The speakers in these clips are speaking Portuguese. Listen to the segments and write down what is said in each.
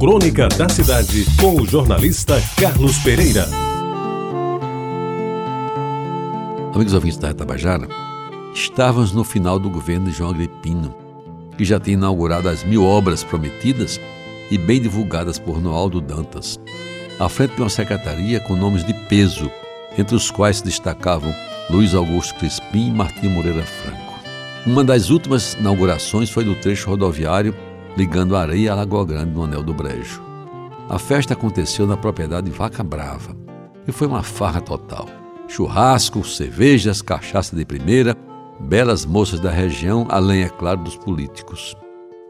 Crônica da Cidade, com o jornalista Carlos Pereira. Amigos ouvintes da Tabajara, estávamos no final do governo de João Agripino, que já tinha inaugurado as mil obras prometidas e bem divulgadas por Noaldo Dantas, à frente de uma secretaria com nomes de peso, entre os quais se destacavam Luiz Augusto Crispim e Martim Moreira Franco. Uma das últimas inaugurações foi do trecho rodoviário ligando Areia a Lagoa Grande no Anel do Brejo. A festa aconteceu na propriedade Vaca Brava e foi uma farra total. Churrasco, cervejas, cachaça de primeira, belas moças da região, além, é claro, dos políticos.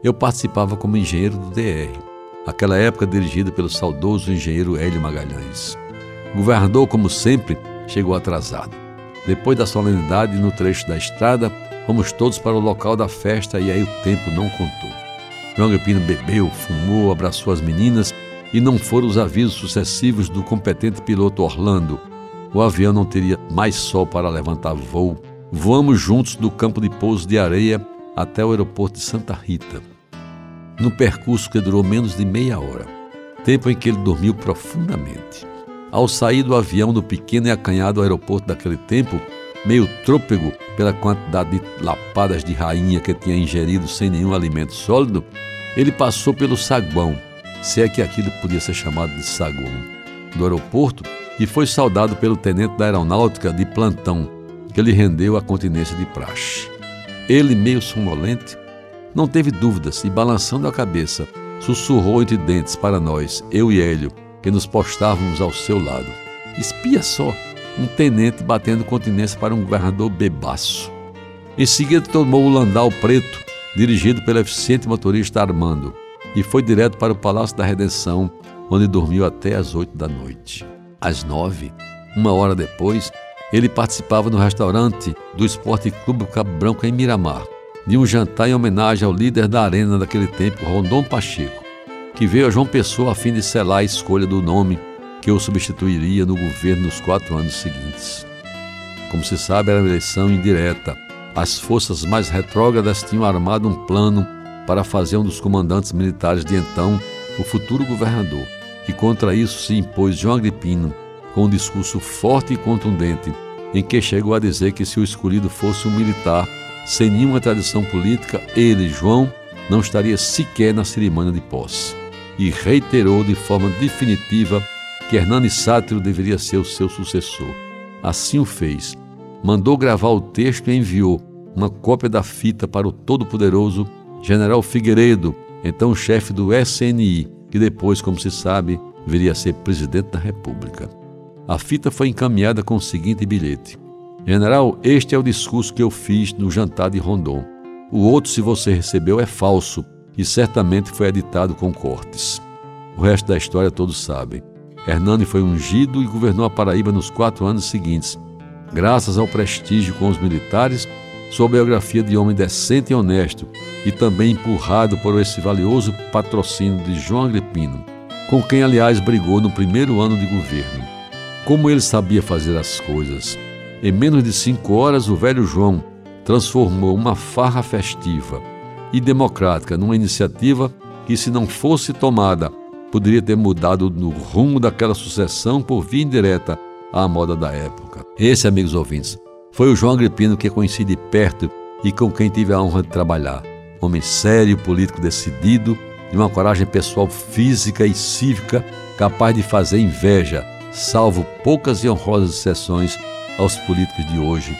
Eu participava como engenheiro do DR, aquela época dirigida pelo saudoso engenheiro Hélio Magalhães. O governador, como sempre, chegou atrasado. Depois da solenidade, no trecho da estrada, fomos todos para o local da festa e aí o tempo não contou. João Agripino bebeu, fumou, abraçou as meninas e não foram os avisos sucessivos do competente piloto Orlando. O avião não teria mais sol para levantar voo. Voamos juntos do campo de pouso de areia até o aeroporto de Santa Rita. No percurso que durou menos de meia hora, tempo em que ele dormiu profundamente. Ao sair do avião do pequeno e acanhado aeroporto daquele tempo, meio trôpego pela quantidade de lapadas de rainha que tinha ingerido sem nenhum alimento sólido, ele passou pelo saguão, se é que aquilo podia ser chamado de saguão, do aeroporto e foi saudado pelo tenente da aeronáutica de plantão, que lhe rendeu a continência de praxe. Ele, meio sonolente, não teve dúvidas e, balançando a cabeça, sussurrou entre dentes para nós, eu e Hélio, que nos postávamos ao seu lado. Espia só! um tenente batendo continência para um governador bebaço. Em seguida, tomou o landau preto, dirigido pelo eficiente motorista Armando, e foi direto para o Palácio da Redenção, onde dormiu até às oito da noite. Às nove, uma hora depois, ele participava no restaurante do Esporte Clube Cabo Branco em Miramar, de um jantar em homenagem ao líder da arena daquele tempo, Rondon Pacheco, que veio a João Pessoa a fim de selar a escolha do nome que o substituiria no governo nos quatro anos seguintes. Como se sabe, era uma eleição indireta. As forças mais retrógradas tinham armado um plano para fazer um dos comandantes militares de então o futuro governador. E contra isso se impôs João Agripino, com um discurso forte e contundente, em que chegou a dizer que se o escolhido fosse um militar, sem nenhuma tradição política, ele, João, não estaria sequer na cerimônia de posse. E reiterou de forma definitiva que Hernani Sátiro deveria ser o seu sucessor. Assim o fez. Mandou gravar o texto e enviou uma cópia da fita para o todo-poderoso General Figueiredo, então chefe do SNI, que depois, como se sabe, viria a ser presidente da República. A fita foi encaminhada com o seguinte bilhete: General, este é o discurso que eu fiz no jantar de Rondon. O outro, se você recebeu, é falso e certamente foi editado com cortes. O resto da história todos sabem. Hernani foi ungido e governou a Paraíba nos quatro anos seguintes, graças ao prestígio com os militares, sua biografia de homem decente e honesto, e também empurrado por esse valioso patrocínio de João Agripino, com quem, aliás, brigou no primeiro ano de governo. Como ele sabia fazer as coisas. Em menos de cinco horas, o velho João transformou uma farra festiva e democrática numa iniciativa que, se não fosse tomada poderia ter mudado no rumo daquela sucessão por via indireta à moda da época. Esse, amigos ouvintes, foi o João Agripino que conheci de perto e com quem tive a honra de trabalhar. Homem sério, político decidido, de uma coragem pessoal física e cívica capaz de fazer inveja, salvo poucas e honrosas exceções aos políticos de hoje.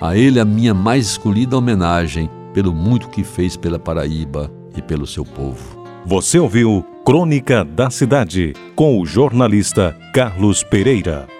A ele a minha mais escolhida homenagem pelo muito que fez pela Paraíba e pelo seu povo. Você ouviu Crônica da Cidade com o jornalista Carlos Pereira.